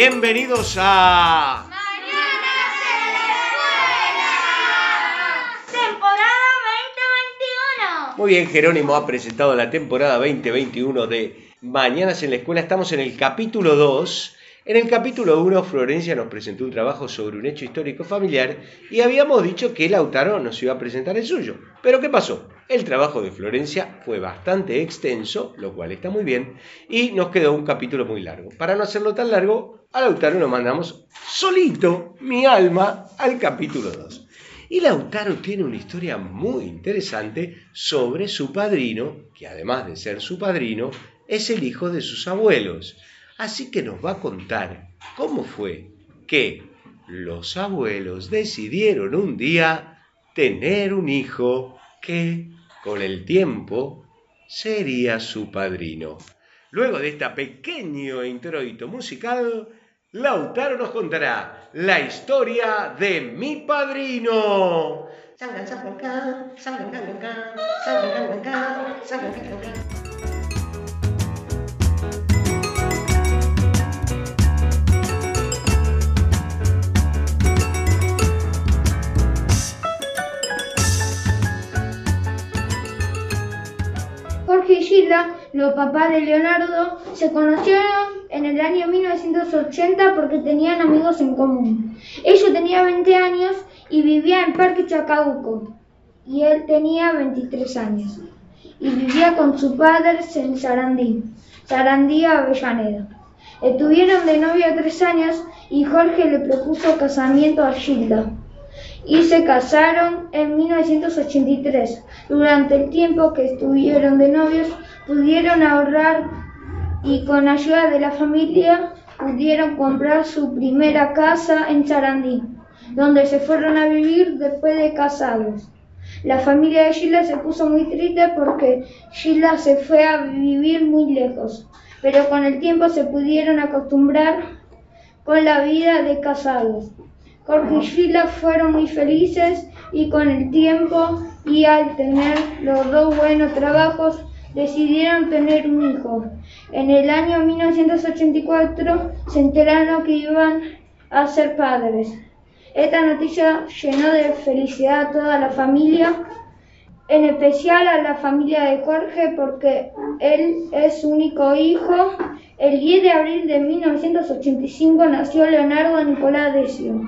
Bienvenidos a... Mañanas en la escuela. Temporada 2021. Muy bien, Jerónimo ha presentado la temporada 2021 de Mañanas en la escuela. Estamos en el capítulo 2. En el capítulo 1, Florencia nos presentó un trabajo sobre un hecho histórico familiar y habíamos dicho que Lautaro nos iba a presentar el suyo. Pero ¿qué pasó? El trabajo de Florencia fue bastante extenso, lo cual está muy bien, y nos quedó un capítulo muy largo. Para no hacerlo tan largo, a Lautaro nos mandamos solito, mi alma, al capítulo 2. Y Lautaro tiene una historia muy interesante sobre su padrino, que además de ser su padrino, es el hijo de sus abuelos. Así que nos va a contar cómo fue que los abuelos decidieron un día tener un hijo que con el tiempo sería su padrino. Luego de este pequeño introito musical, Lautaro nos contará la historia de mi padrino. Y Gilda, los papás de Leonardo, se conocieron en el año 1980 porque tenían amigos en común. Ella tenía 20 años y vivía en Parque Chacabuco y él tenía 23 años y vivía con sus padres en Sarandí, Sarandí Avellaneda. Estuvieron de novia tres años y Jorge le propuso casamiento a Gilda y se casaron en 1983. Durante el tiempo que estuvieron de novios pudieron ahorrar y con ayuda de la familia pudieron comprar su primera casa en Sarandí, donde se fueron a vivir después de casados. La familia de Gilda se puso muy triste porque Gilda se fue a vivir muy lejos, pero con el tiempo se pudieron acostumbrar con la vida de casados. Jorge y Gilda fueron muy felices y con el tiempo y al tener los dos buenos trabajos decidieron tener un hijo. En el año 1984 se enteraron que iban a ser padres. Esta noticia llenó de felicidad a toda la familia, en especial a la familia de Jorge porque él es su único hijo. El 10 de abril de 1985 nació Leonardo Nicolás Decio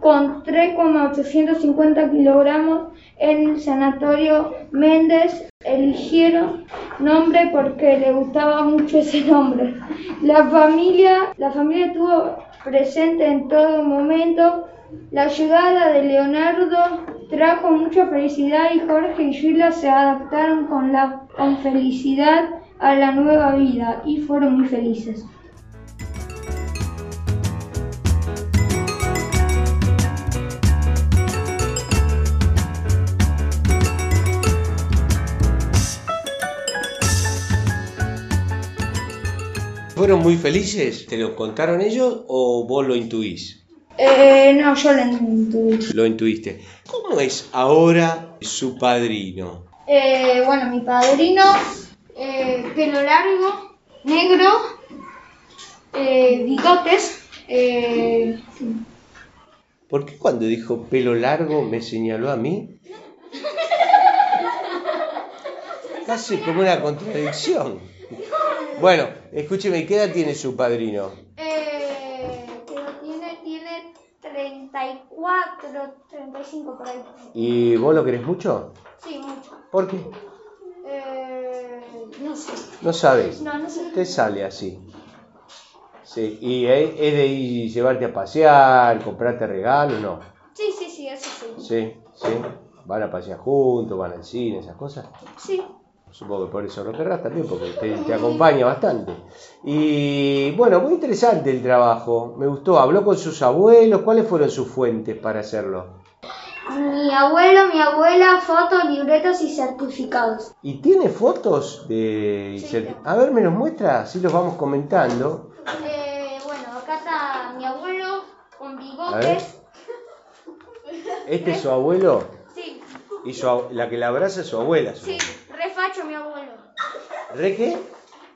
con 3,850 kilogramos en el sanatorio Méndez. Eligieron nombre porque le gustaba mucho ese nombre. La familia, la familia estuvo presente en todo momento. La llegada de Leonardo trajo mucha felicidad y Jorge y Gila se adaptaron con, la, con felicidad a la nueva vida y fueron muy felices. ¿Fueron muy felices? ¿Te lo contaron ellos o vos lo intuís? Eh, no, yo lo intuí. Lo intuiste. ¿Cómo es ahora su padrino? Eh, bueno, mi padrino, eh, pelo largo, negro, eh, bigotes. eh, ¿Por qué cuando dijo pelo largo me señaló a mí? Casi como una contradicción. Bueno, escúcheme, ¿qué edad tiene su padrino? eh, pero tiene, tiene 34, 35 por ahí. ¿Y vos lo querés mucho? Sí, mucho. ¿Por qué? Eh, no sé. No sabes. No, no sé. Te sale así. Sí, y es es de ir llevarte a pasear, comprarte regalos, ¿no? Sí, sí, sí, eso sí. Sí, sí. Van a pasear juntos, van al cine, esas cosas. Sí. Supongo que por eso lo querrás también, porque te, te acompaña bastante. Y bueno, muy interesante el trabajo. Me gustó. Habló con sus abuelos. ¿Cuáles fueron sus fuentes para hacerlo? Mi abuelo, mi abuela, fotos, libretos y certificados. ¿Y tiene fotos de... Sí. certi- A ver, me los muestra, así los vamos comentando. Eh, bueno, acá está mi abuelo con bigotes. Este es su abuelo y su la que la abraza es su abuela. sí, supongo. refacho mi abuelo. ¿Re qué?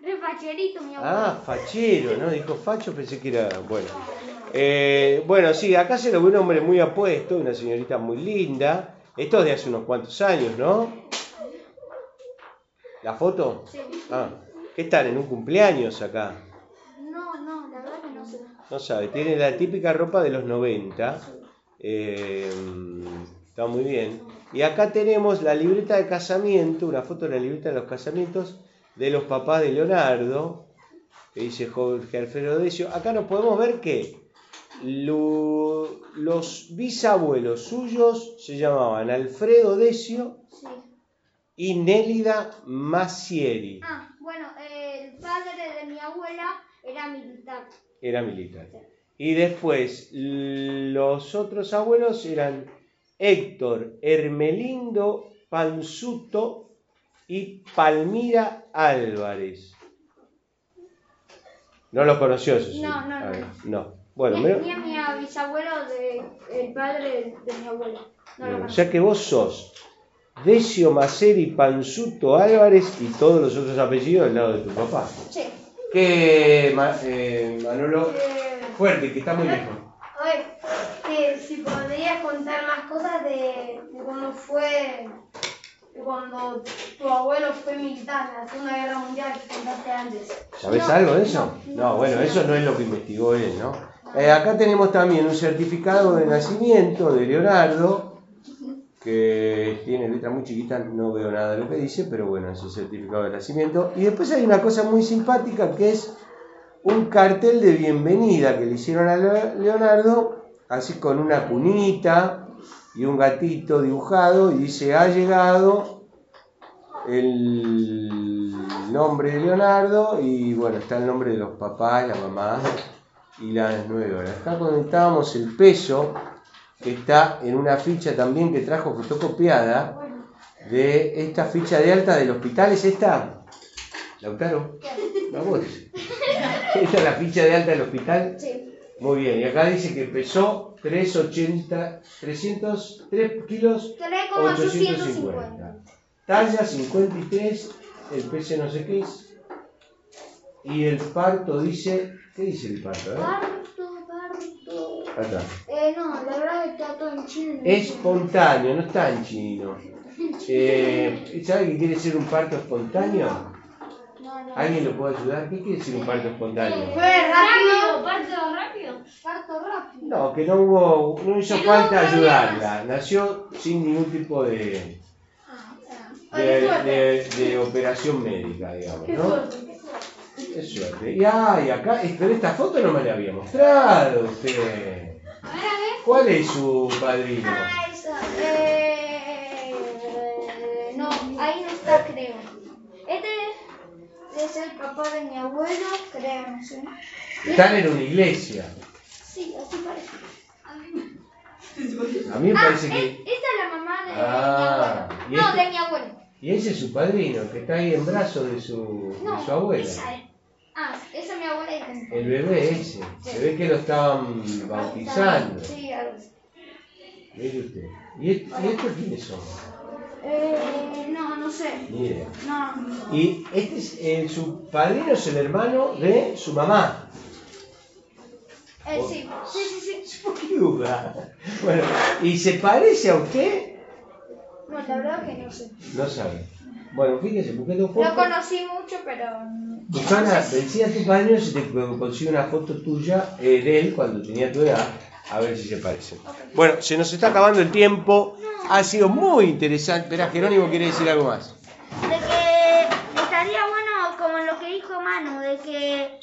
Refacho. facherito, mi abuelo. Ah, fachero, ¿no? Dijo facho, pensé que era. Bueno. Eh, bueno, sí, acá se lo ve un hombre muy apuesto, una señorita muy linda. Esto es de hace unos cuantos años, ¿no? ¿La foto? Sí. Ah, ¿qué están? ¿En un cumpleaños acá? No, no, la verdad que no sé. No sabe, tiene la típica ropa de los 90. eh, está muy bien. Y acá tenemos la libreta de casamiento, una foto de la libreta de los casamientos de los papás de Leonardo, que dice Jorge Alfredo Decio. Acá nos podemos ver que lo- los bisabuelos suyos se llamaban Alfredo Decio Sí. y Nélida Massieri. Ah, bueno, el padre de mi abuela era militar. Era militar. Y después, los otros abuelos eran Héctor Hermelindo Panzuto y Palmira Álvarez. No los conoció, eso sí. No, no, no. no. Bueno, Ni, me- ni a mi bisabuelo de el padre de mi abuela. No lo Bien, o conozco. sea que vos sos Decio Maceri Panzuto Álvarez y todos los otros apellidos del lado de tu papá. Sí. Que eh, Manolo, Eh, fuerte, que está muy lejos. a ver, que si podrías contar más cosas de, de cuando fue, de cuando tu abuelo fue militar en la Segunda Guerra Mundial que contaste antes. ¿Sabés No, algo de eso? no, No, no, bueno, no. eso no es lo que investigó él, ¿no? Eh, acá tenemos también un certificado de nacimiento de Leonardo, que tiene letra muy chiquita, no veo nada de lo que dice, pero bueno, es el certificado de nacimiento. Y después hay una cosa muy simpática que es un cartel de bienvenida que le hicieron a Le- Leonardo, así con una cunita y un gatito dibujado, y dice, ha llegado el nombre de Leonardo y bueno, está el nombre de los papás, la mamá y las nueve horas. Acá conectábamos el peso que está en una ficha también que trajo fotocopiada de esta ficha de alta del hospital. ¿Es esta? Lautaro, vamos. ¿Esta es la ficha de alta del hospital? Sí. Muy bien, y acá dice que pesó 380, 300, 3 kilos 3,850. Talla 53, el peso no sé qué es. Y el parto dice. ¿Qué dice el parto? eh? Parto, parto. Acá. Eh, no, la verdad está todo en chino. Espontáneo, no está en chino. Eh, ¿Sabe qué quiere decir un parto espontáneo? No, no. ¿Alguien lo puede ayudar? ¿Qué quiere decir un parto espontáneo? Fue rápido. parto rápido. Parto rápido. No, que no hubo, no hizo Que falta ayudarla. Nació sin ningún tipo de, Ah, de, de- de operación médica, digamos, ¿no? Es suerte. Y, ah, y acá, pero esta foto no me la había mostrado usted. ¿Cuál es su padrino? Ah, esa. Eh, no, ahí no está, creo. Este es el papá de mi abuelo, creo, sé. Están en una iglesia. Sí, así parece. A mí me Ah, parece es- que. esta es la mamá de Ah, ¿y mi abuelo. No, este? de mi abuelo. Y ese es su padrino, que está ahí en brazos de su, No, de su abuela. esa es. Ah, esa es mi abuela y El bebé ese. Se ve que lo estaban bautizando. Sí, algo así. Mire usted. ¿Y, est- y estos quiénes son? Eh, no, no sé. Ni idea. No. Y este es, eh, su padrino es el hermano de su mamá. Eh, sí, sí, sí, sí. ¿Por qué duda? Bueno, ¿y se parece a usted? No, la verdad que no sé. No sabe. Bueno, fíjese, busqué dos Lo fotos. conocí mucho, pero. no Susana, decía a tu padrino si te consigue una foto tuya eh, de él cuando tenía tu edad, a ver si se parece. Bueno, se nos está acabando el tiempo. Ha sido muy interesante. Espera, Jerónimo quiere decir algo más. De que estaría bueno, como lo que dijo Manu, de que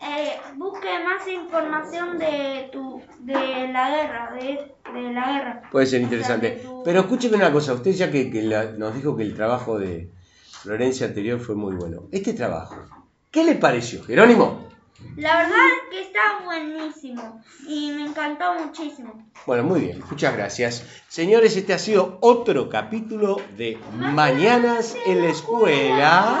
eh, busque más información de tu de la guerra, de, de la guerra. Puede ser O sea, de interesante. tu- Pero escúcheme una cosa, usted ya que, que la- nos dijo que el trabajo de Florencia anterior fue muy bueno. Este trabajo, ¿qué le pareció, Jerónimo? La verdad que está buenísimo y me encantó muchísimo. Bueno, muy bien, muchas gracias. Señores, este ha sido otro capítulo de Mañanas en la Escuela.